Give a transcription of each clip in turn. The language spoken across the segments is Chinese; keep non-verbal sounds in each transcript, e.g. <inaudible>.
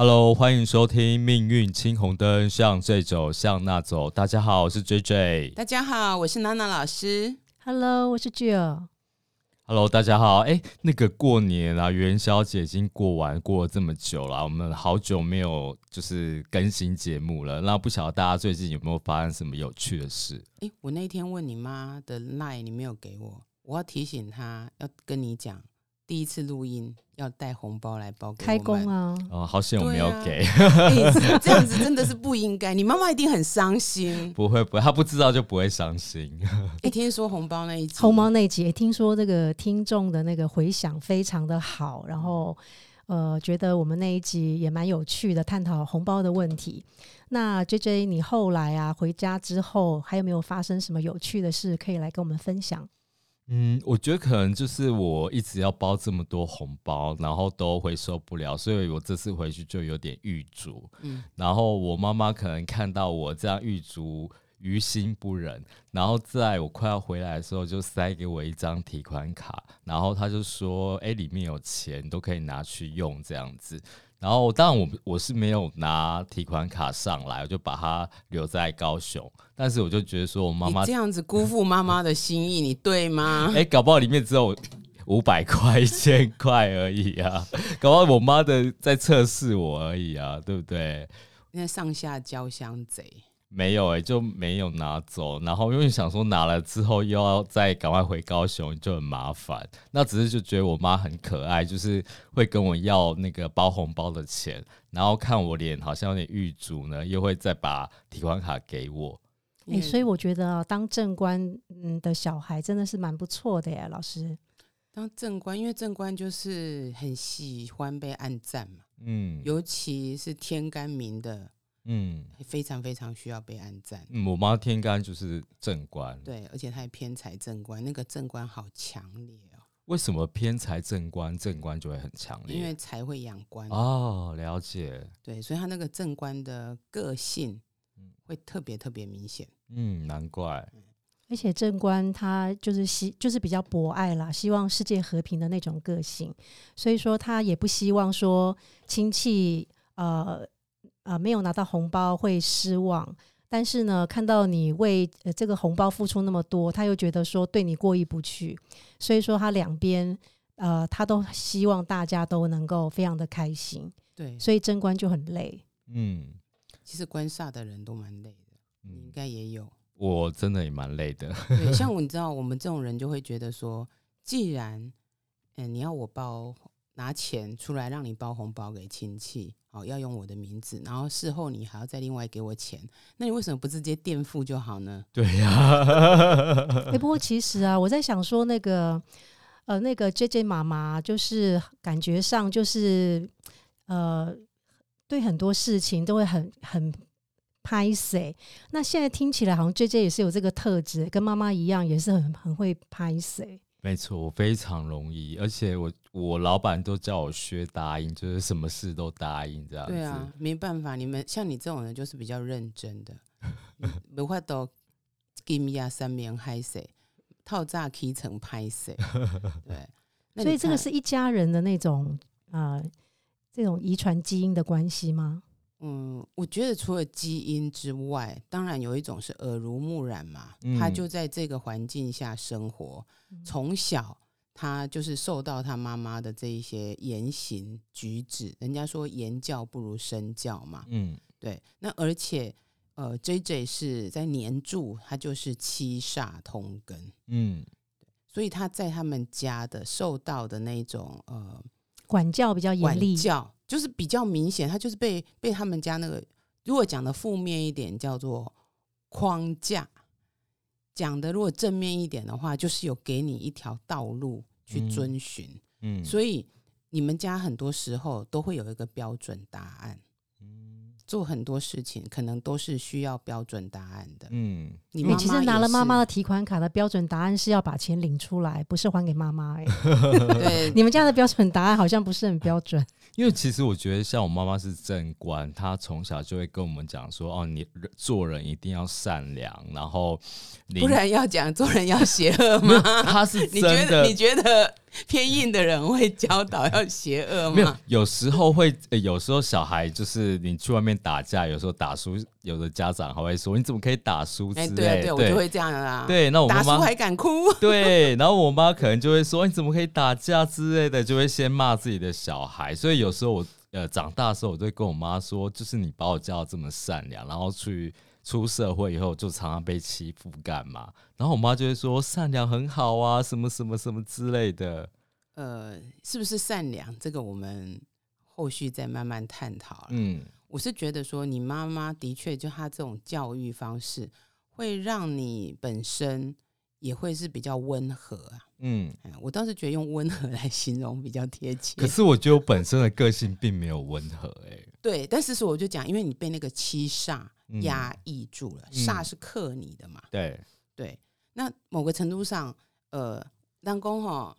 Hello，欢迎收听《命运青红灯》，向这走，向那走。大家好，我是 J J。大家好，我是娜娜老师。Hello，我是 Jill。Hello，大家好。哎，那个过年啊，元宵节已经过完，过了这么久了，我们好久没有就是更新节目了。那不晓得大家最近有没有发生什么有趣的事？哎，我那天问你妈的 line，你没有给我，我要提醒她要跟你讲，第一次录音要带红包来包开工！啊！哦，好险我没有给。<laughs> 哎，这样子真的是不应该，你妈妈一定很伤心。不会不会，她不知道就不会伤心。<laughs> 哎，听说红包那一集，红包那一集，听说这个听众的那个回响非常的好，然后呃，觉得我们那一集也蛮有趣的，探讨红包的问题。那 J J，你后来啊回家之后，还有没有发生什么有趣的事可以来跟我们分享？嗯，我觉得可能就是我一直要包这么多红包，然后都回收不了，所以我这次回去就有点玉足。嗯，然后我妈妈可能看到我这样玉足，于心不忍，然后在我快要回来的时候，就塞给我一张提款卡，然后她就说：“哎、里面有钱，都可以拿去用这样子。”然后当然我我是没有拿提款卡上来，我就把它留在高雄，但是我就觉得说我妈妈这样子辜负妈妈的心意，你对吗？<laughs> 哎、搞不好里面只有五百块、一千块而已啊，<laughs> 搞不好我妈的在测试我而已啊，对不对？那上下交相贼，没有哎、就没有拿走，然后因为想说拿了之后又要再赶快回高雄，就很麻烦。那只是就觉得我妈很可爱，就是会跟我要那个包红包的钱，然后看我脸好像有点郁卒呢，又会再把提款卡给我。哎、所以我觉得、啊、当正官嗯的小孩真的是蛮不错的耶，老师。当正官，因为正官就是很喜欢被暗赞嘛，嗯尤其是天干明的，嗯非常非常需要被安赞。嗯，我妈天干就是正官，对，而且她还偏财正官，那个正官好强烈哦，为什么偏财正官正官就会很强烈？因为财会养官。哦，了解，对，所以他那个正官的个性会特别特别明显。嗯，难怪，而且正官他就是希就是比较博爱啦，希望世界和平的那种个性，所以说他也不希望说亲戚呃呃没有拿到红包会失望，但是呢，看到你为、呃、这个红包付出那么多，他又觉得说对你过意不去，所以说他两边呃他都希望大家都能够非常的开心，对，所以贞观就很累。嗯其实官煞的人都蛮累的，你应嗯，该也有。我真的也蛮累的，对，<laughs> 像我，你知道，我们这种人就会觉得说，既然嗯你要我包拿钱出来让你包红包给亲戚，哦，要用我的名字，然后事后你还要再另外给我钱，那你为什么不直接垫付就好呢？对呀、哎、不过其实啊，我在想说，那个呃，那个 J J 妈妈，就是感觉上就是呃，对很多事情都会很很拍谁。那现在听起来好像 J J 也是有这个特质，跟妈妈一样，也是很很会拍谁。没错，我非常容易，而且我我老板都叫我薛答应，就是什么事都答应这样子。对啊，没办法，你们像你这种人就是比较认真的，嗯 <laughs> 没法都 give me 啊三面嗨谁。套炸 key 成拍谁，<laughs> 对，所以这个是一家人的那种呃，这种遗传基因的关系吗？嗯，我觉得除了基因之外，当然有一种是耳濡目染嘛，他嗯就在这个环境下生活，嗯。从小他就是受到他妈妈的这一些言行举止，人家说言教不如身教嘛，嗯。对，那而且呃，J J 是在年柱，他就是七煞通根，嗯。所以他在他们家的受到的那种呃管教比较严管厉，教，就是比较明显，他就是被被他们家那个，如果讲的负面一点叫做框架，讲的如果正面一点的话，就是有给你一条道路去嗯。遵循，嗯，所以你们家很多时候都会有一个标准答案。嗯做很多事情可能都是需要标准答案的。嗯，你妈妈你其实拿了妈妈的提款卡的标准答案是要把钱领出来，不是还给妈妈。哎，<laughs> 对你们家的标准答案好像不是很标准。<laughs> 因为其实我觉得，像我妈妈是正官，她从小就会跟我们讲说，哦，你做人一定要善良，然后不然要讲做人要邪恶，<laughs> 吗？她是你真的觉得你觉得偏硬的人会教导要邪恶吗没有吗？，有时候会，呃有时候小孩就是你去外面打架，有时候打输，有的家长还会说你怎么可以打输之哎，类，对啊，对，我就会这样啊。，对，那我打输还敢哭？<laughs> 对，然后我妈可能就会说你怎么可以打架之类的，就会先骂自己的小孩。所以有时候我呃长大的时候，我就会跟我妈说，就是你把我教的这么善良，然后去出社会以后就常常被欺负干嘛？然后我妈就会说善良很好啊，什么什么什么之类的。呃，是不是善良？这个我们后续再慢慢探讨了。嗯我是觉得说，你妈妈的确就她这种教育方式，会让你本身也会是比较温和啊。嗯，哎我倒是觉得用温和来形容比较贴切可。是我觉得我本身的个性并没有温和、欸，对，但是说我就讲，因为你被那个七煞嗯压抑住了，嗯煞是克你的嘛。对，对，那某个程度上，呃，当公哈，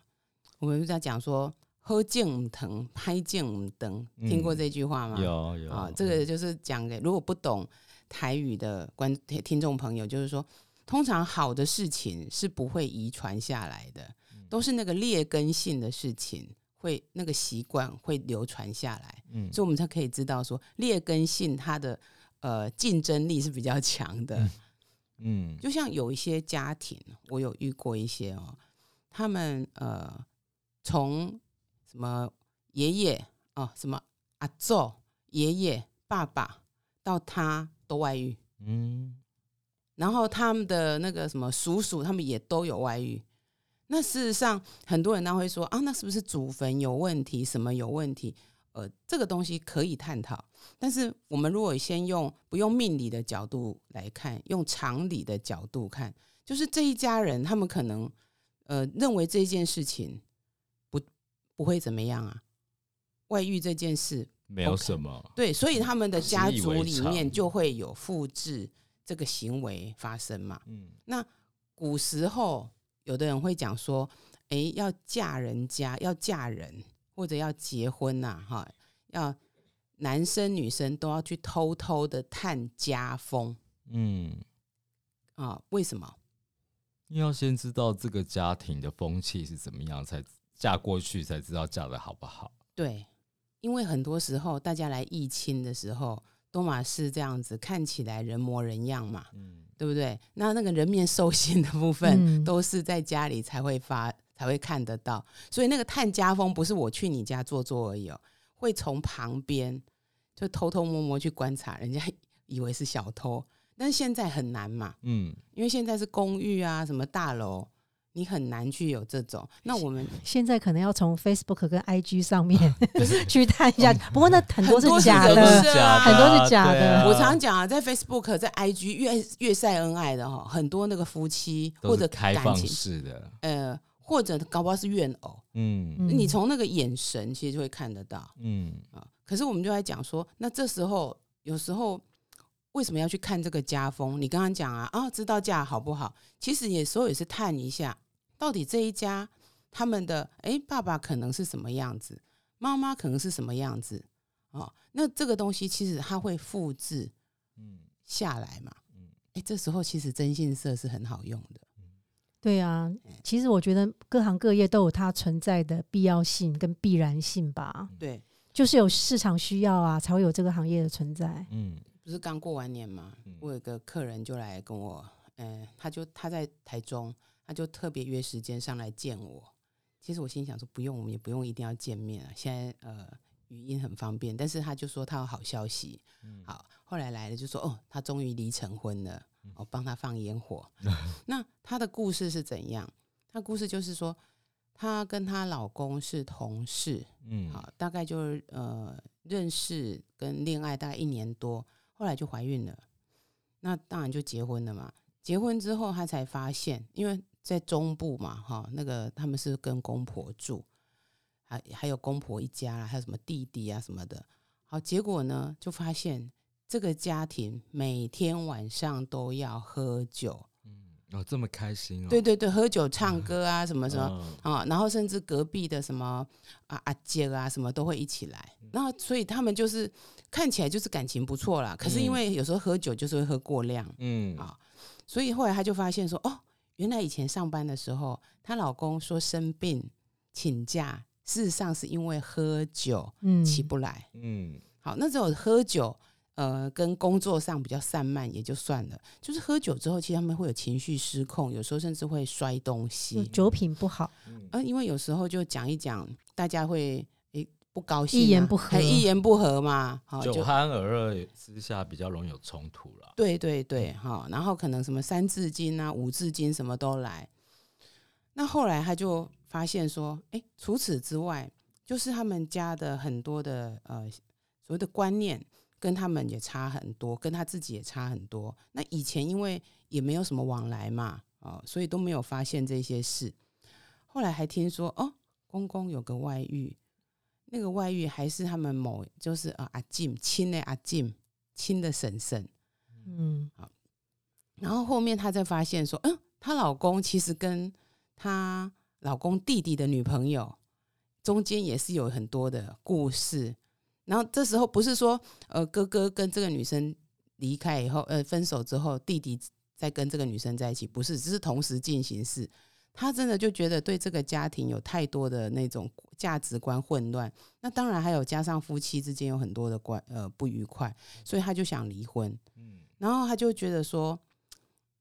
我们在讲说喝敬唔疼，拍敬唔登，听过嗯这句话吗？有有。啊，这个就是讲给如果不懂台语的观听众朋友，就是说，通常好的事情是不会遗传下来的，嗯。都是那个劣根性的事情会那个习惯会流传下来，嗯。所以我们才可以知道说劣根性它的呃竞争力是比较强的。嗯。就像有一些家庭，我有遇过一些哦，他们呃从什么爷爷啊，什么阿祖、爷爷、爸爸到他都外遇，嗯然后他们的那个什么叔叔，他们也都有外遇。那事实上，很多人都会说啊，那是不是祖坟有问题，什么有问题？呃，这个东西可以探讨。但是我们如果先用不用命理的角度来看，用常理的角度看，就是这一家人他们可能呃认为这件事情不不会怎么样啊，外遇这件事没有什么，对，所以他们的家族里面就会有复制这个行为发生嘛。嗯那古时候有的人会讲说，诶，要嫁人家，要嫁人或者要结婚呐、哈，要男生女生都要去偷偷的探家风嗯。啊？为什么？你要先知道这个家庭的风气是怎么样，才嫁过去才知道嫁的好不好。对，因为很多时候大家来议亲的时候，都嘛是这样子，看起来人模人样嘛。嗯对不对？那那个人面兽心的部分，嗯都是在家里才会发，才会看得到。所以那个探家风不是我去你家坐坐而已哦，会从旁边就偷偷摸摸去观察，人家以为是小偷，但是现在很难嘛，嗯，因为现在是公寓啊，什么大楼，你很难去有这种。那我们 <laughs> 现在可能要从 Facebook 跟 IG 上面 <laughs> <laughs> 去探一下，不过那很多是假的很多是假的啊我常常讲啊，在 Facebook、在 IG 越越晒恩爱的哈，很多那个夫妻或者开放感情，式的。呃，或者搞不好是怨偶。嗯嗯你从那个眼神其实就会看得到嗯啊。可是我们就在讲说，那这时候有时候为什么要去看这个家风？你刚刚讲啊啊，知道嫁好不好？其实有时候也是探一下，到底这一家他们的哎，爸爸可能是什么样子，妈妈可能是什么样子哦。那这个东西其实它会复制嗯下来嘛嗯。哎，这时候其实征信社是很好用的。对啊，其实我觉得各行各业都有它存在的必要性跟必然性吧，对，就是有市场需要啊，才会有这个行业的存在。嗯不是刚过完年嘛嗯，我有个客人就来跟我，嗯、他就他在台中，他就特别约时间上来见我。其实我心想说，不用，我们也不用一定要见面啊，现在呃语音很方便。但是他就说他有好消息，嗯好，后来来了就说哦，他终于离成婚了，我帮他放烟火。<laughs> 那他的故事是怎样？他故事就是说，她跟她老公是同事，嗯好，大概就是呃认识跟恋爱大概一年多，后来就怀孕了，那当然就结婚了嘛。结婚之后，她才发现，因为在中部嘛，哈，那个他们是跟公婆住，还还有公婆一家啦，还有什么弟弟啊什么的。好，结果呢，就发现这个家庭每天晚上都要喝酒，哦，这么开心哦，对对对，喝酒 <laughs> 唱歌啊，什么什么嗯啊，然后甚至隔壁的什么啊阿杰啊什么都会一起来，然后所以他们就是看起来就是感情不错啦，可是因嗯为有时候喝酒就是会喝过量，嗯。啊所以后来她就发现说，哦，原来以前上班的时候，她老公说生病请假，事实上是因为喝酒嗯，起不来。嗯。好，那只有喝酒，呃，跟工作上比较散漫也就算了，就是喝酒之后，其实他们会有情绪失控，有时候甚至会摔东西。酒品不好，嗯。呃，因为有时候就讲一讲，大家会诶、不高兴、啊，一言不合一言不合嘛，好、就酒酣耳热之下比较容易有冲突了。对对对，哈、然后可能什么三字经啊、五字经什么都来。那后来他就发现说，哎，除此之外，就是他们家的很多的呃所谓的观念，跟他们也差很多，跟他自己也差很多。那以前因为也没有什么往来嘛，哦，所以都没有发现这些事。后来还听说，哦，公公有个外遇，那个外遇还是他们某就是呃阿静亲的阿静亲的婶婶。嗯然后后面她才发现说，嗯，她老公其实跟她老公弟弟的女朋友中间也是有很多的故事。然后这时候不是说，呃，哥哥跟这个女生离开以后，呃，分手之后，弟弟再跟这个女生在一起，不是，只是同时进行式。他真的就觉得对这个家庭有太多的那种价值观混乱，那当然还有加上夫妻之间有很多的关呃不愉快，所以他就想离婚。嗯然后他就觉得说，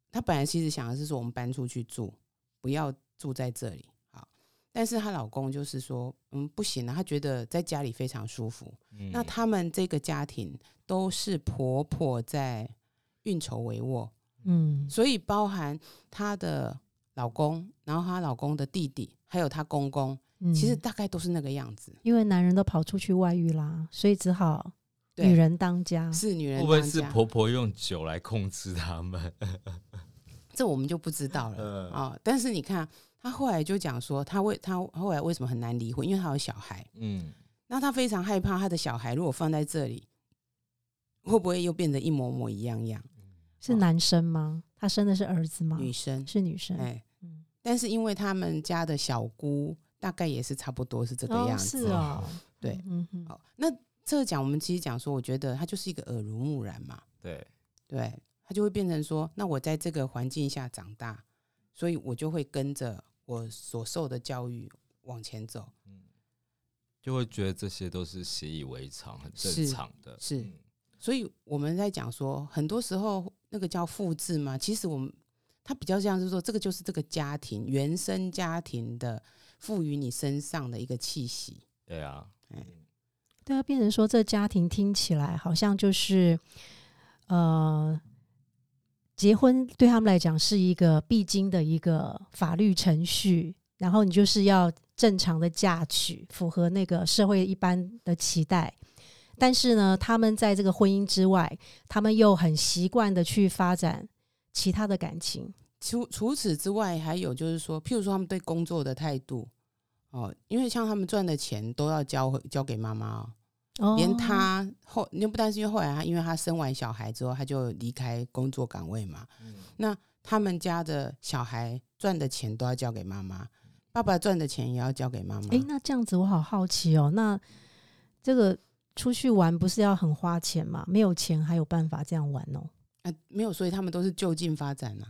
他本来其实想的是说我们搬出去住，不要住在这里。好，但是她老公就是说，嗯，不行啊，他觉得在家里非常舒服。嗯那他们这个家庭都是婆婆在运筹帷幄，嗯所以包含她的老公，然后她老公的弟弟，还有她公公，嗯，其实大概都是那个样子。因为男人都跑出去外遇啦，所以只好女人当家。是女人会不会是婆婆用酒来控制他们？<laughs> 这我们就不知道了嗯啊、但是你看，她后来就讲说，她为她后来为什么很难离婚？因为她有小孩，嗯，那她非常害怕她的小孩如果放在这里，会不会又变得一模模一样样？是男生吗？他生的是儿子吗？女生，是女生。哎，嗯，但是因为他们家的小姑大概也是差不多是这个哦，样子。是哦，对嗯嗯好，那这个讲我们其实讲说，我觉得他就是一个耳濡目染嘛，对，对，他就会变成说，那我在这个环境下长大，所以我就会跟着我所受的教育往前走。嗯就会觉得这些都是习以为常，很正常的。是嗯所以我们在讲说，很多时候那个叫复制嘛，其实我们它比较像是说，这个就是这个家庭原生家庭的赋予你身上的一个气息。对啊，对啊，变成说这家庭听起来好像就是，呃，结婚对他们来讲是一个必经的一个法律程序，然后你就是要正常的嫁娶，符合那个社会一般的期待。但是呢，他们在这个婚姻之外，他们又很习惯的去发展其他的感情。除除此之外，还有就是说，譬如说他们对工作的态度哦，因为像他们赚的钱都要交回交给妈妈哦，哦连他后，又不但是因为后来他，因为他生完小孩之后，他就离开工作岗位嘛，嗯那他们家的小孩赚的钱都要交给妈妈，爸爸赚的钱也要交给妈妈。诶，那这样子我好好奇哦。那这个出去玩不是要很花钱吗？没有钱还有办法这样玩哦？啊，没有，所以他们都是就近发展啊。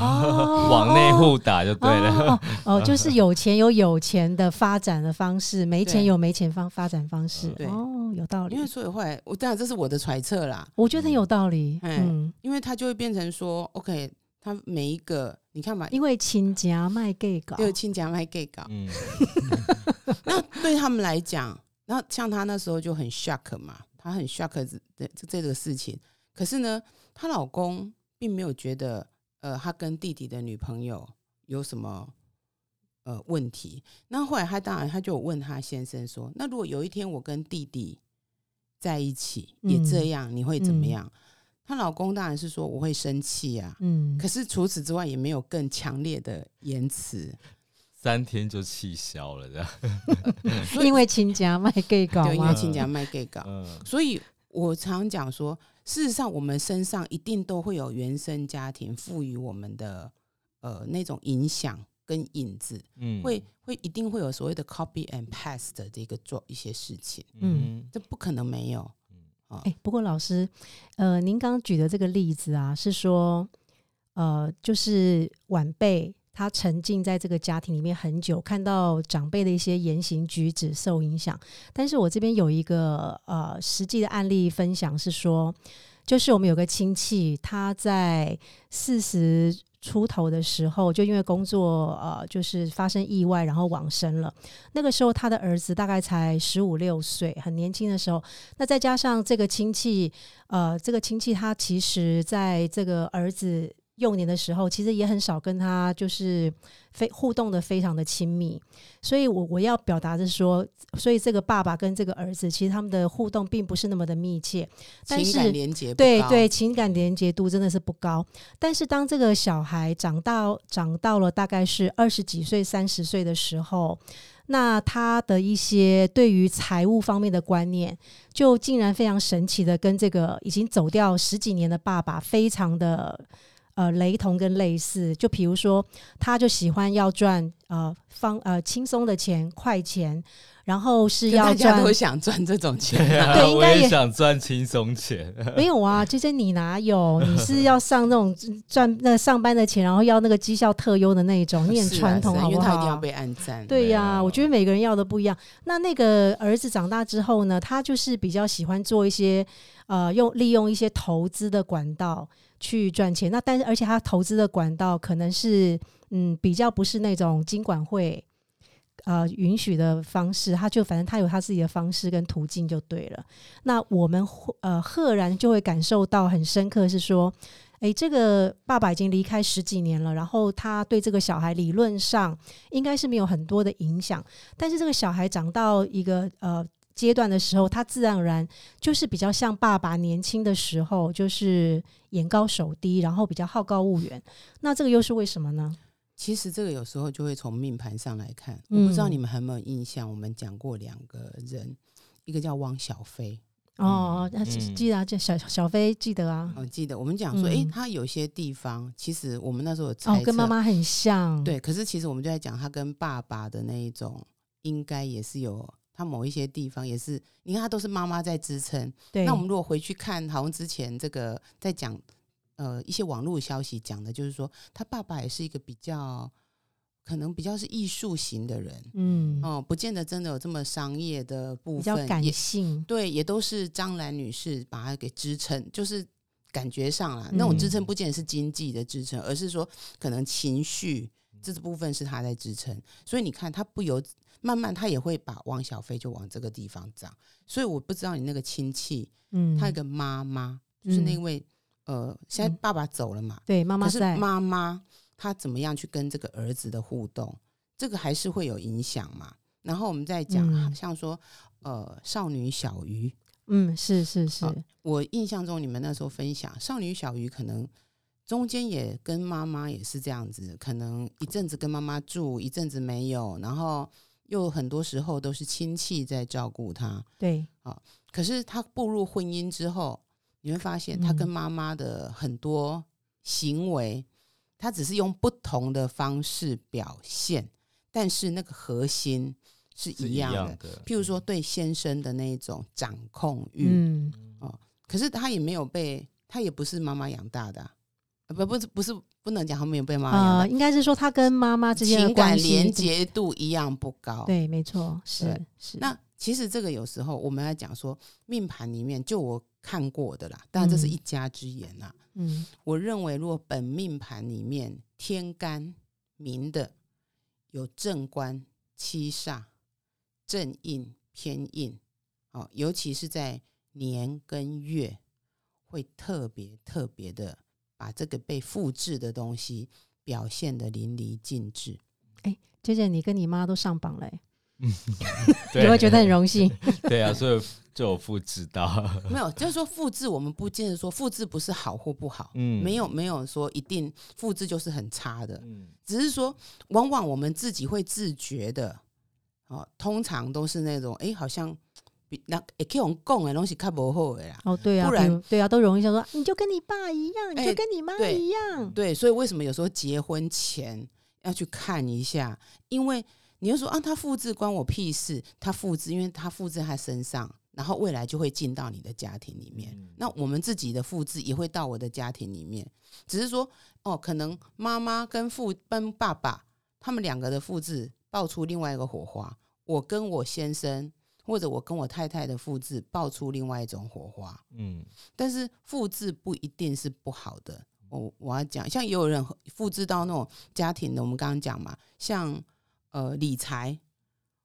哦 <laughs> 往内互打就对了。哦哦，就是有钱有有钱的发展的方式，没钱有没钱方发展方式。对哦，有道理因为。所以后来，我当然这是我的揣测啦，我觉得很有道理。哎嗯，因为他就会变成说，OK，他每一个你看嘛，因为亲家卖 gay 搞，对亲家卖 gay 搞，嗯，<laughs> 那对他们来讲，然后像他那时候就很 shock 嘛，他很 shock 这这这个事情。可是呢，她老公并没有觉得，呃，他跟弟弟的女朋友有什么呃问题。那后来她当然她就有问他先生说，那如果有一天我跟弟弟在一起也嗯这样，你会怎么嗯样？她老公当然是说我会生气啊。嗯可，是除此之外，也没有更强烈的言辞。三天就气消了，这样。<laughs> 因为亲家卖 gay 搞对，因为嘛。亲家卖 gay 搞，嗯，所以我常讲说，事实上，我们身上一定都会有原生家庭赋予我们的呃那种影响跟影子，嗯。会会一定会有所谓的 copy and paste 的这个做一些事情，嗯。这不可能没有。哎、不过老师，呃，您刚举的这个例子啊，是说，呃，就是晚辈他沉浸在这个家庭里面很久，看到长辈的一些言行举止受影响。但是我这边有一个呃实际的案例分享，是说，就是我们有个亲戚，他在四十出头的时候，就因为工作呃就是发生意外，然后往生了。那个时候他的儿子大概才十五六岁，很年轻的时候。那再加上这个亲戚，呃，这个亲戚他其实在这个儿子幼年的时候，其实也很少跟他就是非互动的非常的亲密。所以我我要表达的是说，所以这个爸爸跟这个儿子，其实他们的互动并不是那么的密切。但情感是连接对对，情感连接度真的是不高。但是当这个小孩长到长到了大概是二十几岁、三十岁的时候，那他的一些对于财务方面的观念，就竟然非常神奇的跟这个已经走掉十几年的爸爸非常的。呃，雷同跟类似，就比如说，他就喜欢要赚呃方呃轻松的钱、快钱，然后是要可大家都想赚这种钱 <laughs> 对我也对应该也想赚轻松钱。<laughs> 没有啊，其实你哪有？你是要上那种 <laughs> 赚那上班的钱，然后要那个绩效特优的那一种，你很传统好不好？因为他一定要被按赞。对呀、我觉得每个人要的不一样。那那个儿子长大之后呢，他就是比较喜欢做一些呃，用利用一些投资的管道去赚钱。那但是而且他投资的管道可能是嗯比较不是那种金管会呃允许的方式，他就反正他有他自己的方式跟途径就对了。那我们会呃赫然就会感受到很深刻，是说。诶，这个爸爸已经离开十几年了，然后他对这个小孩理论上应该是没有很多的影响，但是这个小孩长到一个呃阶段的时候，他自然而然就是比较像爸爸年轻的时候，就是眼高手低，然后比较好高骛远。那这个又是为什么呢？其实这个有时候就会从命盘上来看。我不知道嗯你们还有没有印象，我们讲过两个人，一个叫汪小菲，哦，那嗯记记得啊，这小小飞记得啊，我记得我们讲说，哎，嗯他有些地方其实我们那时候有哦，跟妈妈很像，对，可是其实我们就在讲他跟爸爸的那一种，应该也是有他某一些地方也是，你看他都是妈妈在支撑。对，那我们如果回去看，好像之前这个在讲呃一些网络消息讲的，就是说他爸爸也是一个比较可能比较是艺术型的人，嗯，哦、不见得真的有这么商业的部比较分，也感性，对，也都是张兰女士把他给支撑，就是感觉上啦，那种支撑嗯。不见得是经济的支撑，而是说可能情绪这部分是他在支撑。所以你看，他不由慢慢，他也会把汪小菲就往这个地方长。所以我不知道你那个亲戚，嗯，他有个妈妈，就是那嗯。位、呃，现在嗯爸爸走了嘛，对妈妈在，妈妈她怎么样去跟这个儿子的互动，这个还是会有影响嘛。然后我们再讲，嗯像说呃，少女小鱼，嗯，是是是，好我印象中你们那时候分享少女小鱼，可能中间也跟妈妈也是这样子，可能一阵子跟妈妈住，一阵子没有，然后又很多时候都是亲戚在照顾她。对，可是她步入婚姻之后，你会发现他跟嗯。妈妈的很多行为，他只是用不同的方式表现，但是那个核心是是一样的。的，譬如说对先生的那种掌控欲，嗯，可是他也没有被，他也不是妈妈养大的不不是不是不能讲他没有被妈妈养呃，应该是说他跟妈妈之间情感连接度一样不高。，对，没错，是是。那其实这个有时候我们要讲说命盘里面，就我看过的啦，当然这是嗯一家之言啦。嗯我认为，如果本命盘里面天干明的有正官、七煞、正印、偏印，哦，尤其是在年跟月，会特别特别的把这个被复制的东西表现的淋漓尽致。哎姐姐，你跟你妈都上榜了欸，<laughs> 对有没有觉得很荣幸？对啊，所以就有复制到，没有，就是说复制，我们不见得说复制不是好或不好，嗯没有没有说一定复制就是很差的，嗯只是说，往往我们自己会自觉的，哦，通常都是那种，哎，好像比那会去用讲的东西较无好的啦。哦，对啊，不然对啊，都容易想说，你就跟你爸一样，你就哎跟你妈一样，对，所以为什么有时候结婚前要去看一下？因为你就说啊，他复制关我屁事，他复制，因为他复制他身上，然后未来就会进到你的家庭里面。嗯那我们自己的复制也会到我的家庭里面，只是说哦，可能妈妈跟父跟爸爸他们两个的复制爆出另外一个火花，我跟我先生或者我跟我太太的复制爆出另外一种火花。嗯但是复制不一定是不好的。我我要讲，像也有人复制到那种家庭的，我们刚刚讲嘛，像呃理财，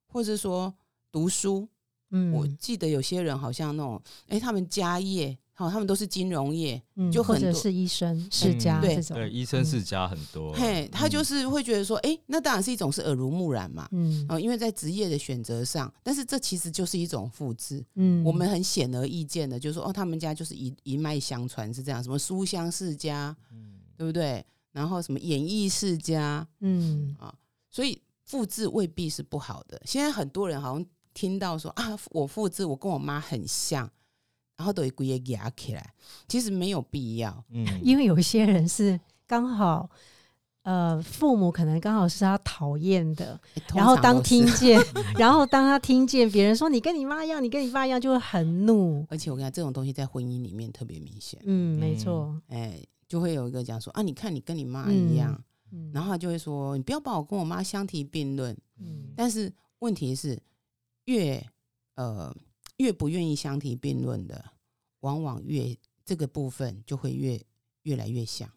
或者说读书。嗯，我记得有些人好像那种，哎、他们家业，好、他们都是金融业，嗯或者就很多是医生世家对这种，对，医生世家很多，嘿，他就嗯是会觉得说，哎、那当然是一种是耳濡目染嘛，嗯哦、因为在职业的选择上，但是这其实就是一种复制。嗯，我们很显而易见的，就是说，哦，他们家就是一一脉相传是这样，什么书香世家，对不对？然后什么演艺世家，嗯啊所以复制未必是不好的。现在很多人好像听到说啊，我复制我跟我妈很像，然后都会故意压起来，其实没有必要。嗯，因为有一些人是刚好。呃，父母可能刚好是他讨厌的，然后当听见，<laughs> <laughs> 然后当他听见别人说你跟你妈一样，你跟你爸一样，就会很怒。而且我跟你讲，这种东西在婚姻里面特别明显，嗯，没嗯错。哎，就会有一个讲说啊，你看你跟你妈一样，嗯，然后他就会说，你不要把我跟我妈相提并论。嗯但是问题是，越呃越不愿意相提并论的，往往越这个部分就会越越来越像，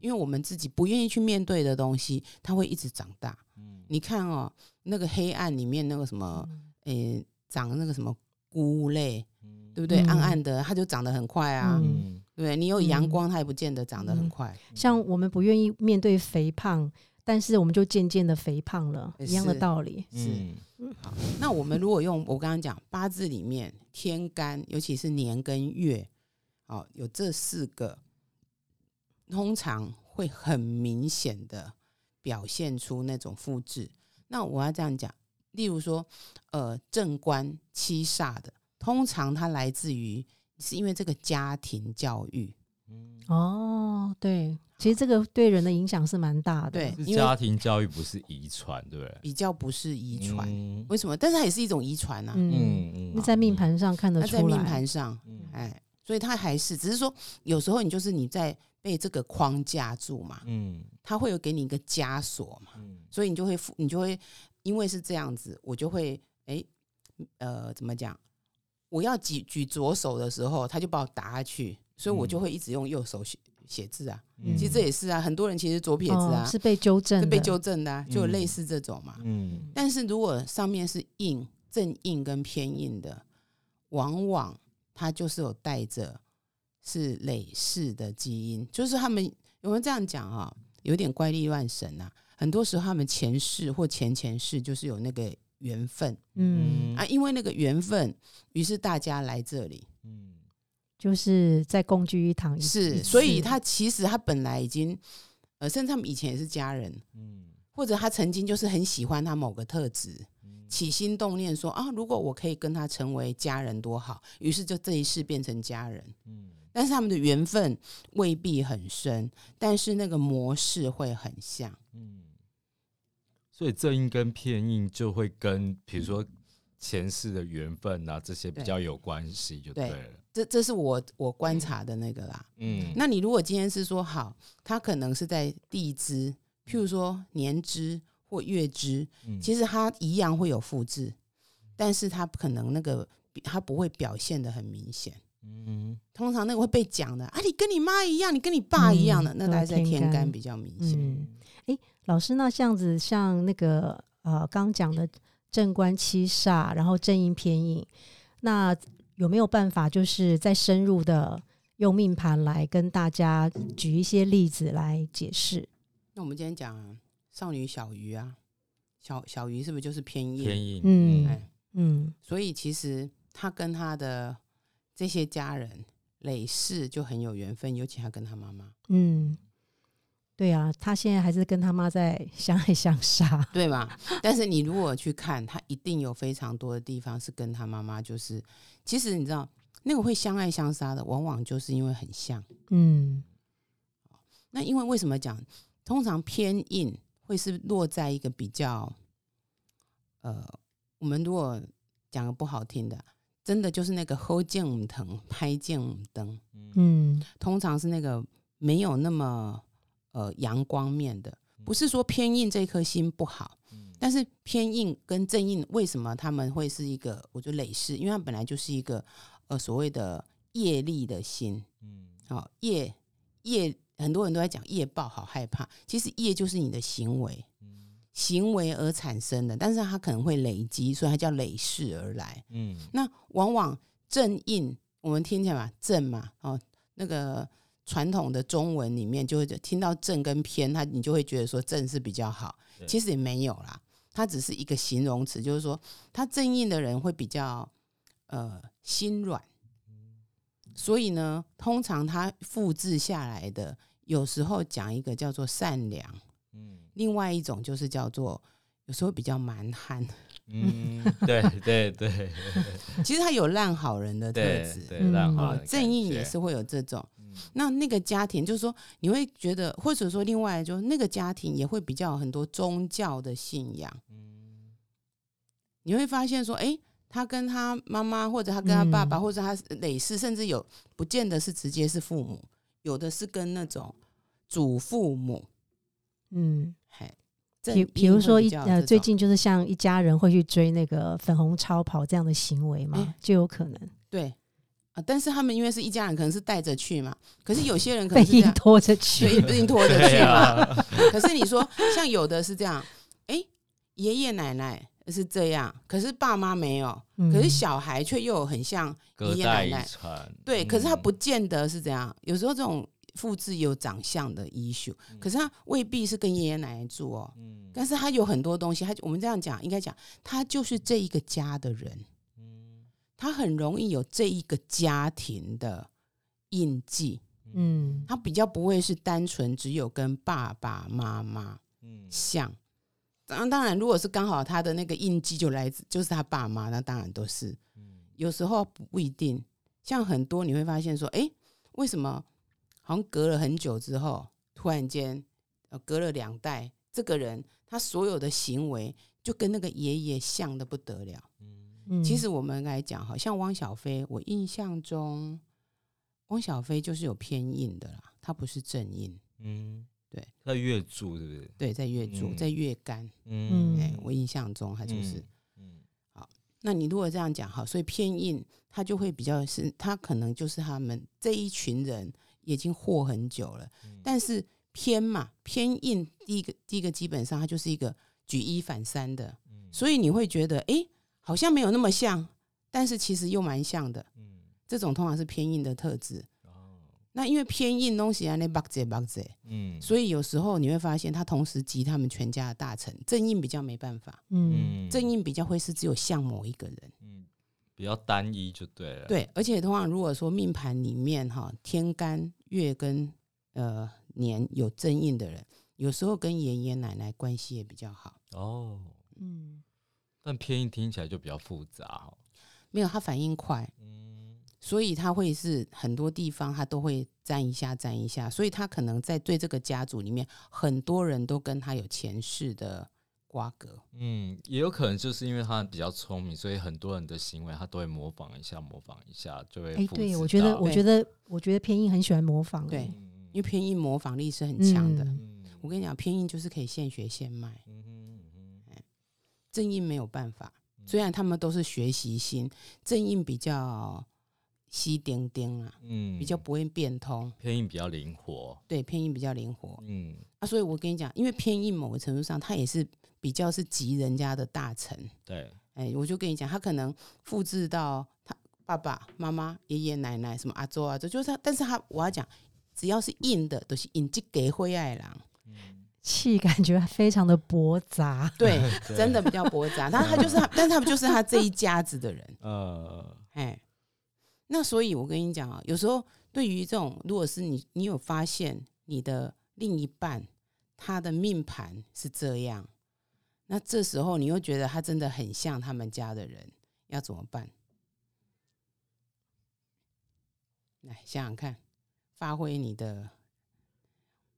因为我们自己不愿意去面对的东西，它会一直长大。你看哦，那个黑暗里面那个什么，诶、长那个什么菇类，对不对？嗯暗暗的，它就长得很快啊，对对？你有阳嗯光，它也不见得长得很嗯快。像我们不愿意面对肥胖，但是我们就渐渐的肥胖了，一样的道理。是嗯那我们如果用我刚刚讲八字里面天干，尤其是年跟月，哦，有这四个，通常会很明显的表现出那种复制。那我要这样讲，例如说，呃，正官七煞的，通常它来自于是因为这个家庭教育，哦，对，其实这个对人的影响是蛮大的。对，是因为家庭教育不是遗传，对不对？比较不是遗传，嗯为什么？但是它也是一种遗传呐。嗯，嗯在命盘上看得出来。在命盘上，嗯哎，所以它还是只是说，有时候你就是你在被这个框架住嘛，嗯它会有给你一个枷锁嘛，嗯所以你就会负你就会因为是这样子，我就会哎呃怎么讲？我要举举左手的时候，他就把我打下去，所以我就嗯会一直用右手写写字啊。嗯其实这也是啊，很多人其实左撇子啊，哦、是被纠正的，是被纠正的、啊，就有类嗯似这种嘛。嗯但是如果上面是硬正硬跟偏硬的，往往它就是有带着是累世的基因，就是他们有人这样讲啊，有点怪力乱神啊。很多时候他们前世或前前世就是有那个缘分。嗯，啊，因为那个缘分，于是大家来这里。嗯就是在共聚一堂一，是，所以他其实他本来已经，呃，甚至他们以前也是家人，嗯。或者他曾经就是很喜欢他某个特质，起心动念说啊，如果我可以跟他成为家人多好，于是就这一世变成家人。嗯。但是他们的缘分未必很深，但是那个模式会很像。嗯，所以正印跟偏印就会跟比如说前世的缘分啊这些比较有关系，就对对了。这这是我我观察的那个啦。嗯那你如果今天是说好，他可能是在地支，譬如说年支或月支，嗯其实它一样会有复制，但是它可能那个它不会表现的很明显。嗯通常那个会被讲的啊，你跟你妈一样，你跟你爸一样的，嗯那大概在天干天干比较明显。嗯，老师，那这样子像那个呃刚讲的正官七煞，然后正印偏印，那有没有办法就是再深入的用命盘来跟大家举一些例子来解释？那我们今天讲、啊、少女小鱼啊，小小鱼是不是就是偏印？偏印嗯哎，嗯所以其实他跟他的这些家人累世就很有缘分，尤其他跟他妈妈。嗯对啊，他现在还是跟他妈在 <laughs> 相爱相杀。对吗？但是你如果去看，他一定有非常多的地方是跟他妈妈，就是其实你知道，那个会相爱相杀的，往往就是因为很像。嗯那因为为什么讲，通常偏硬会是落在一个比较，呃，我们如果讲个不好听的，真的就是那个后见五疼，拍见五灯，嗯通常是那个没有那么呃阳光面的。不是说偏硬这颗心不好，但是偏硬跟正硬为什么他们会是一个？我觉得累世，因为它本来就是一个呃所谓的业力的心，嗯好、业业很多人都在讲业报，好害怕。其实业就是你的行为，行为而产生的，但是它可能会累积，所以它叫累世而来。嗯那往往正印，我们听起来嘛，正嘛，哦，那个传统的中文里面就会听到正跟偏，他你就会觉得说正是比较好，其实也没有啦，它只是一个形容词，就是说他正印的人会比较呃心软，所以呢，通常他复制下来的，有时候讲一个叫做善良，嗯。另外一种就是叫做有时候比较蛮憨，嗯，对对对。<laughs> 其实他有烂好人的特质，对对，嗯啊让好人，正印也是会有这种。嗯那那个家庭，就是说你会觉得，或者说另外就那个家庭也会比较很多宗教的信仰。嗯。你会发现说，哎、他跟他妈妈，或者他跟他爸爸，嗯。或者他累世，甚至有不见得是直接是父母，有的是跟那种祖父母，嗯，嘿，比比如说一呃，最近近就是像一家人会去追那个粉红超跑这样的行为嘛，哎就有可能。对啊，但是他们因为是一家人，可能是带着去嘛，可是有些人可能是这样，硬拖着对，去。一定拖着去嘛。啊，可是你说像有的是这样，哎、爷爷奶奶是这样，可是爸妈没有，嗯可是小孩却又有很像爷爷奶奶，对，可是他嗯。不见得是这样，有时候这种复制有长相的 issue，可是他未必是跟爷爷奶奶住哦，嗯。但是他有很多东西，他我们这样讲应该讲，他就是这一个家的人，嗯他很容易有这一个家庭的印记，嗯他比较不会是单纯只有跟爸爸妈妈。嗯像。当然，当然，如果是刚好他的那个印记就来自就是他爸妈，那当然都是。嗯有时候不不一定，像很多你会发现说，哎，为什么好像隔了很久之后，突然间呃隔了两代，这个人他所有的行为就跟那个爷爷像的不得了。嗯，其实我们来讲，好像汪小菲，我印象中汪小菲就是有偏印的啦，他不是正印。嗯，对，在月柱是不是？对，在月柱，嗯在月干。嗯。哎、我印象中他就是。嗯。好那你如果这样讲好，所以偏硬他就会比较是，他可能就是他们这一群人已经活很久了，嗯。但是偏嘛偏硬，第一个第一个基本上它就是一个举一反三的，嗯。所以你会觉得哎、诶好像没有那么像，但是其实又蛮像的，嗯这种通常是偏硬的特质。哦那因为偏硬东西啊，那巴结巴结，嗯所以有时候你会发现他同时集他们全家的大成，正印比较没办法，嗯正印比较会是只有像某一个人。嗯比较单一就对了。对，而且通常如果说命盘里面哈天干月跟呃年有正印的人，有时候跟爷爷奶奶关系也比较好。哦，嗯但偏硬听起来就比较复杂哈。没有他反应快，嗯所以他会是很多地方他都会沾一下沾一下，所以他可能在对这个家族里面，很多人都跟他有前世的瓜葛。嗯，也有可能就是因为他比较聪明，所以很多人的行为他都会模仿一下，模仿一下就会哎，复对，我觉得，我觉得，我觉得偏硬很喜欢模仿。对因为偏硬模仿力是很强的。我跟你讲，偏硬就是可以现学现卖，正印没有办法。嗯虽然他们都是学习心，正印比较稀丁丁啊，嗯比较不会变通。偏印比较灵活。对，偏印比较灵活嗯啊，所以我跟你讲，因为偏印某个程度上，他也是比较是集人家的大成。对，哎，我就跟你讲，他可能复制到他爸爸妈妈、爷爷奶奶什么阿周啊，这就是他。但是他我要讲，只要是印的，都、是引进给灰爱郎。气感觉非常的驳杂。对，<laughs> 真的比较驳杂。<laughs> 但他就是他，但他们就是他这一家子的人。呃，哎，那所以我跟你讲啊，有时候对于这种，如果是你，你有发现你的另一半他的命盘是这样，那这时候你又觉得他真的很像他们家的人，要怎么办？来想想看，发挥你的。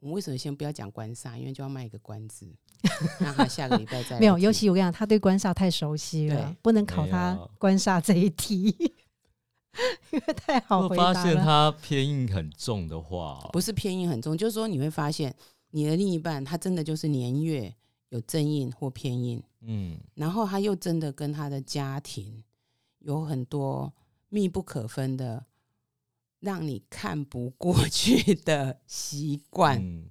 我们为什么先不要讲官煞？因为就要卖一个关子，<laughs> 让他下个礼拜再来没有，尤其我跟你讲，他对官煞太熟悉了，不能考他官煞这一题，<laughs> 因为太好我回答了。发现他偏硬很重的话，不是偏硬很重，就是说你会发现你的另一半他真的就是年月有正印或偏印，嗯然后他又真的跟他的家庭有很多密不可分的，让你看不过去的习惯。嗯，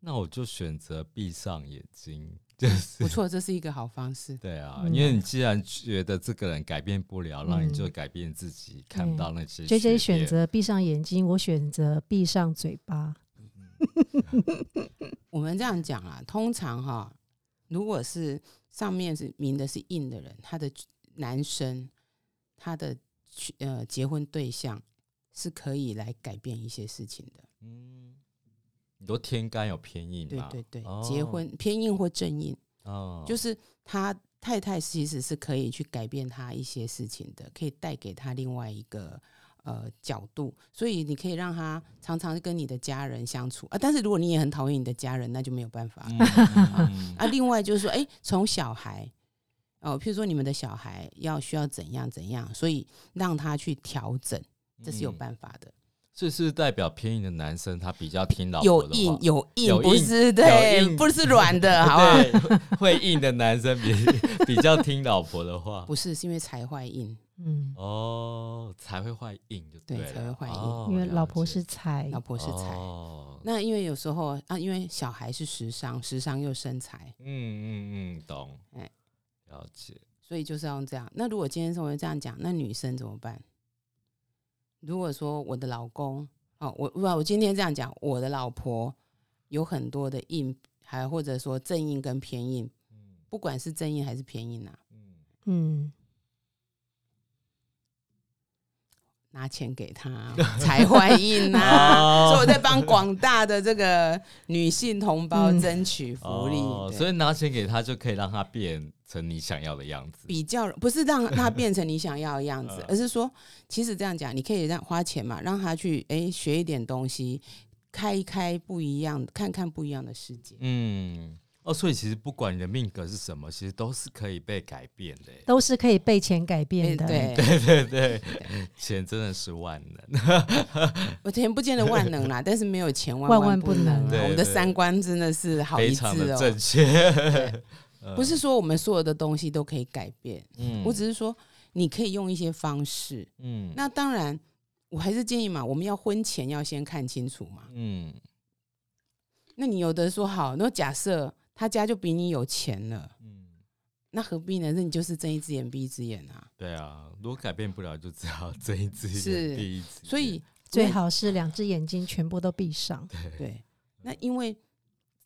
那我就选择闭上眼睛，就是不错，这是一个好方式。对啊，嗯因为你既然觉得这个人改变不了，那你就嗯改变自己，看不到那些 J 缺 J 选点择闭上眼睛，我选择闭上嘴巴。<laughs> 我们这样讲啊，通常哈，如果是上面是明的是硬的人，他的男生他的呃结婚对象是可以来改变一些事情的。嗯，你说天干有偏硬嘛？对对对，哦结婚偏硬或正硬，哦，就是他太太其实是可以去改变他一些事情的，可以带给他另外一个呃角度，所以你可以让他常常跟你的家人相处啊。但是如果你也很讨厌你的家人，那就没有办法。嗯嗯嗯啊，另外就是说，哎，从小孩哦，譬如说你们的小孩要需要怎样怎样，所以让他去调整，这是有嗯办法的。这是代表偏硬的男生，他比较听老有婆的话。硬有硬，有硬不是有对，不是软的，好不好？会硬的男生比比较听老婆的话。<laughs> 不是，是因为财坏硬，嗯，哦，才会坏硬就对了才会坏硬哦因为老婆是财老，婆是财。哦，那因为有时候啊，因为小孩是时尚，时尚又生财，嗯嗯嗯，懂，哎了解。所以就是要用这样。那如果今天是我这样讲，那女生怎么办？如果说我的老公哦，我我我今天这样讲，我的老婆有很多的硬，还或者说正印跟偏印，嗯。不管是正印还是偏印啊，嗯，嗯，拿钱给他才坏印啊。哦 <laughs> 所以我在帮广大的这个女性同胞嗯。争取福利，哦，所以拿钱给他就可以让他变成你想要的样子。比较不是让 <laughs> 他变成你想要的样子嗯，而是说，其实这样讲，你可以让花钱嘛，让他去哎学一点东西，开一开不一样，看看不一样的世界。嗯，哦，所以其实不管你的命格是什么，其实都是可以被改变的。都是可以被钱改变的。对，<laughs> 对对对，钱真的是万能。<laughs> 我钱不见得万能啦，但是没有钱万万万不不能啊。我们的三观真的是好一致非常的哦。正确。不是说我们所有的东西都可以改变，嗯我只是说你可以用一些方式。嗯那当然，我还是建议嘛，我们要婚前要先看清楚嘛。嗯那你有的说好，那假设他家就比你有钱了，嗯，那何必呢？那你就是睁一只眼闭一只眼啊。对啊，如果改变不了，就只好睁一只眼闭一只眼。所以最好是两只眼睛全部都闭上。对，那因为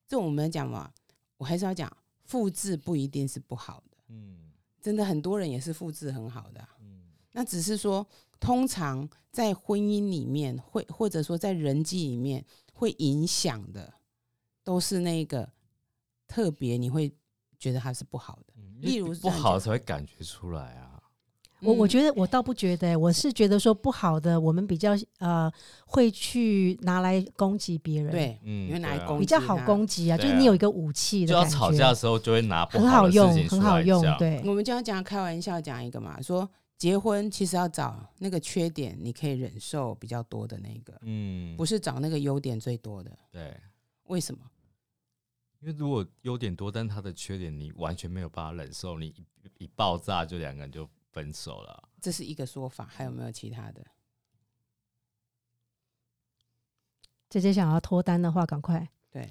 这我们讲嘛，我还是要讲，复制不一定是不好的，嗯。真的很多人也是复制很好的啊、嗯。那只是说，通常在婚姻里面会，或者说在人际里面会影响的，都是那个特别你会觉得它是不好的。嗯，例如不好才会感觉出来啊。我我嗯。觉得我倒不觉得欸、我是觉得说不好的，我们比较呃会去拿来攻击别人，，对，嗯，因为拿来攻比较好攻击啊，啊就是你有一个武器就要感觉，吵架的时候就会拿不很好用的事情，很好用，对，我们就要讲开玩笑讲一个嘛，说结婚其实要找那个缺点你可以忍受比较多的那个，嗯，不是找那个优点最多的。对，为什么？因为如果优点多，但他的缺点你完全没有办法忍受，你一一爆炸就两个人就分手了。这是一个说法，还有没有其他的？姐姐想要脱单的话，赶快对，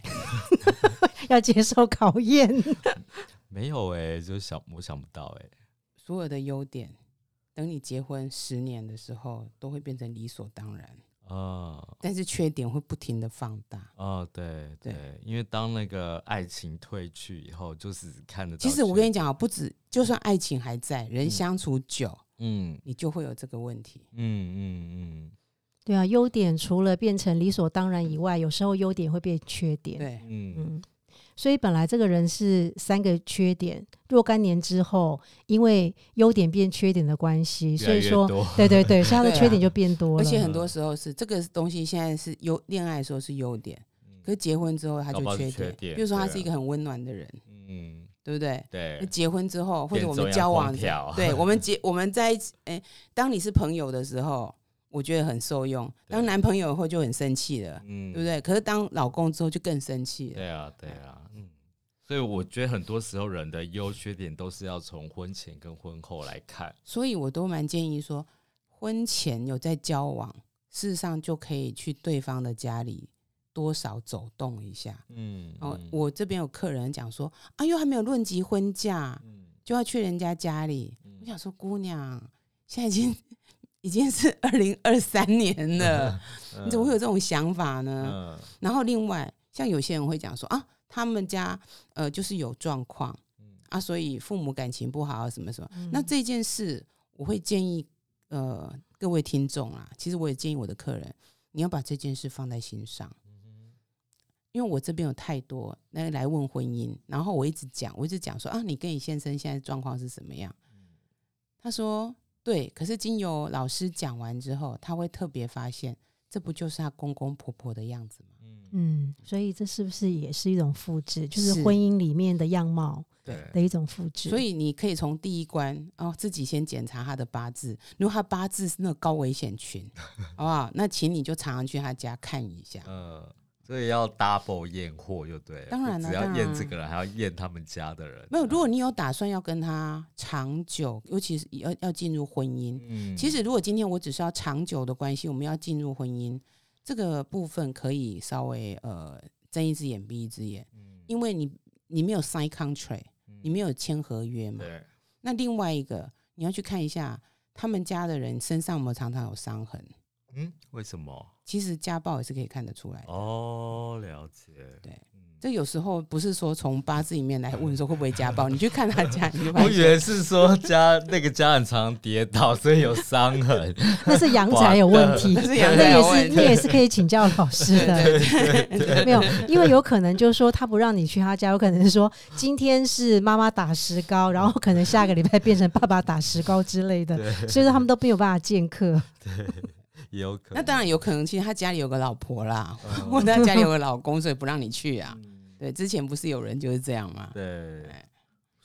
<laughs> 要接受考验。<laughs> 没有哎、就想我想不到哎、所有的优点，等你结婚十年的时候，都会变成理所当然。啊但是缺点会不停的放大。哦，对对对，因为当那个爱情褪去以后，就是看得到。其实我跟你，讲啊，不止，就算爱情还在，人嗯相处久，嗯你就会有这个问题。嗯嗯嗯，对啊，优点除了变成理所当然以外，有时候优点会变缺点。对，嗯，嗯，所以本来这个人是三个缺点，若干年之后，因为优点变缺点的关系，所以说，说对对对，<laughs> 所以他的缺点就变多了。而且很多时候是这个东西现在是优恋爱的时候是优点，可是结婚之后他就缺点。缺点比如说他是一个很温暖的人，嗯，对不对？对，结婚之后，或者我们交往，对 <laughs> 我们结我们在一起，哎，当你是朋友的时候，我觉得很受用；当男朋友以后就很生气了，嗯对不？对？可是当老公之后就更生气了。对啊，对啊，嗯。所以我觉得很多时候人的优缺点都是要从婚前跟婚后来看。所以我都蛮建议说，婚前有在交往，事实上就可以去对方的家里多少走动一下。嗯，哦，嗯我这边有客人讲说，哎呦，还没有论及婚嫁，嗯就要去人家家里。嗯我想说，姑娘，现在已经已经是二零二三年了，<laughs> 你怎么会有这种想法呢？嗯然后另外，像有些人会讲说啊，他们家呃就是有状况嗯啊，所以父母感情不好啊，什么什么。嗯那这件事，我会建议呃各位听众啊，其实我也建议我的客人，你要把这件事放在心上。因为我这边有太多那来问婚姻，然后我一直讲，我一直讲说啊，你跟你先生现在状况是什么样？他说对，可是经由老师讲完之后，他会特别发现，这不就是他公公婆婆的样子吗？嗯，嗯，所以这是不是也是一种复制？就是是婚姻里面的样貌对的一种复制。所以你可以从第一关哦，自己先检查他的八字，如果他八字是那个高危险群，好不好？那请你就常常去他家看一下。呃，所以要 double 验货就对了，当然了只要验这个人，还要验他们家的人。没有，如果你有打算要跟他长久，尤其是要要进入婚姻，嗯其实如果今天我只是要长久的关系，我们要进入婚姻这个部分，可以稍微呃睁一只眼闭一只眼，嗯因为你你没有 sign contract，你没有签合约嘛。对，那另外一个你要去看一下他们家的人身上有没有常常有伤痕，嗯，为什么？其实家暴也是可以看得出来的。哦，了解。对嗯，这有时候不是说从八字里面来问说会不会家暴，<laughs> 你去看他家，你就发我以现为是说家那个家很常跌倒，所以有伤痕。<laughs> 那是阳宅有问题，那是阳宅那也是有问题那也是可以请教老师的。对对 <laughs> 没有，因为有可能就是说他不让你去他家，有可能是说今天是妈妈打石膏，然后可能下个礼拜变成爸爸打石膏之类的，所以说他们都没有办法见客。也有可能。那当然有可能，其实他家里有个老婆啦，嗯或者他家里有个老公，所以不让你去啊。嗯对，之前不是有人就是这样吗？对哎，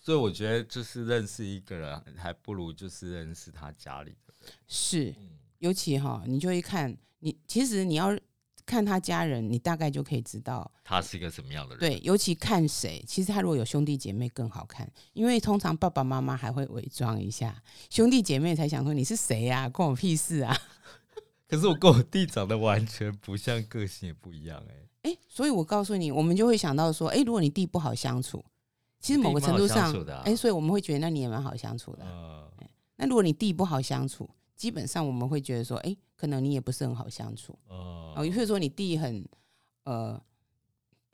所以我觉得就是认识一个人，还不如就是认识他家里的人。是，嗯尤其哈，你就会看你，其实你要看他家人，你大概就可以知道。他是一个什么样的人？对，尤其看谁，其实他如果有兄弟姐妹更好看，因为通常爸爸妈妈还会伪装一下，兄弟姐妹才想说你是谁呀、关我屁事啊！可是我跟我弟长得完全不像，个性也不一样哎、哎，所以我告诉你，我们就会想到说，哎，如果你弟不好相处，其实某个程度上哎、所以我们会觉得那你也蛮好相处的那如果你弟不好相处，基本上我们会觉得说，哎、可能你也不是很好相处。哦哦，也就是说你弟很呃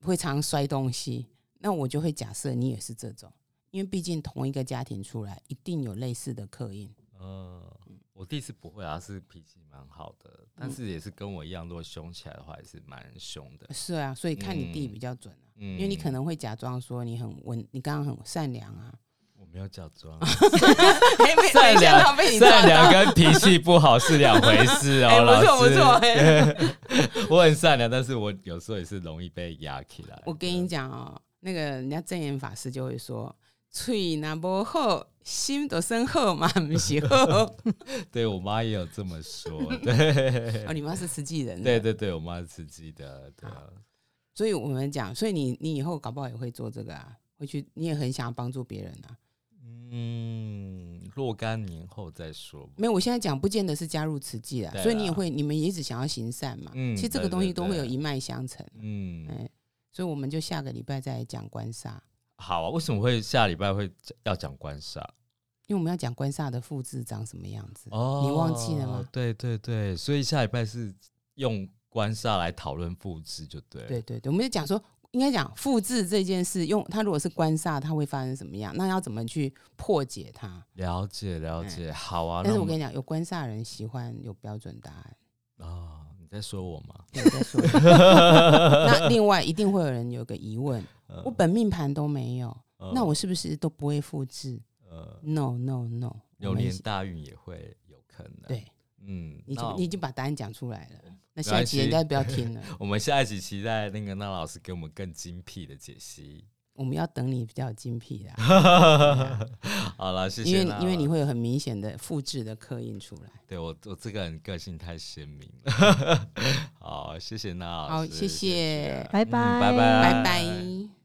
会常摔东西，那我就会假设你也是这种，因为毕竟同一个家庭出来，一定有类似的刻印。呃，我弟是不会啊，是脾气蛮好的，但是也是跟我一样，如果凶起来的话，也是蛮凶的。是啊，所以看你弟嗯比较准啊，嗯，因为你可能会假装说你很温，你刚刚很善良啊，<laughs> 我没有假装，善善良善良跟脾气 <laughs> 不好是两回事哦，哎不。错不错哎我很善良，但是我有时候也是容易被压起来。我跟你讲哦，那个人家正言法师就会说，嘴那不好，心都生好嘛，<laughs> 不是好。对我妈也有这么说，<laughs> 对哦，你妈是慈济人，对。对对，我妈是慈济的，对啊，所以我们讲，所以你你以后搞不好也会做这个啊，会去，你也很想要帮助别人啊。嗯，若干年后再说。没有，我现在讲不见得是加入慈济啊，所以你也会，你们也一直想要行善嘛。嗯其实这个东西都会有一脉相承。嗯，哎，所以我们就下个礼拜再讲官煞，好啊，为什么会下礼拜会要讲官煞？因为我们要讲官煞的复制长什么样子。哦你忘记了吗？对对对，所以下礼拜是用官煞来讨论复制，就对了。对对对，我们就讲说，应该讲复制这件事，用它如果是官煞，它会发生什么样？那要怎么去破解它？了解了解，好啊。但是我跟你讲，有官煞的人喜欢有标准答案。啊、你在说我吗？对，在说。<laughs> 那另外一定会有人有个疑问：呃我本命盘都没有，呃那我是不是都不会复制呃？No No No，我流年大运也会有可能。，对，嗯，你就你已经把答案讲出来了。那下一集关系人家不要听了，<laughs> 我们下一集期待那个那老师给我们更精辟的解析。我们要等你比较精辟 <laughs> 啦，好了，谢因谢因为因为你老会有很明显的复制的刻印出来。对我我这个人个性太鲜明了。<laughs> 好，谢谢那老好，师，谢。谢，拜嗯拜拜拜，拜拜。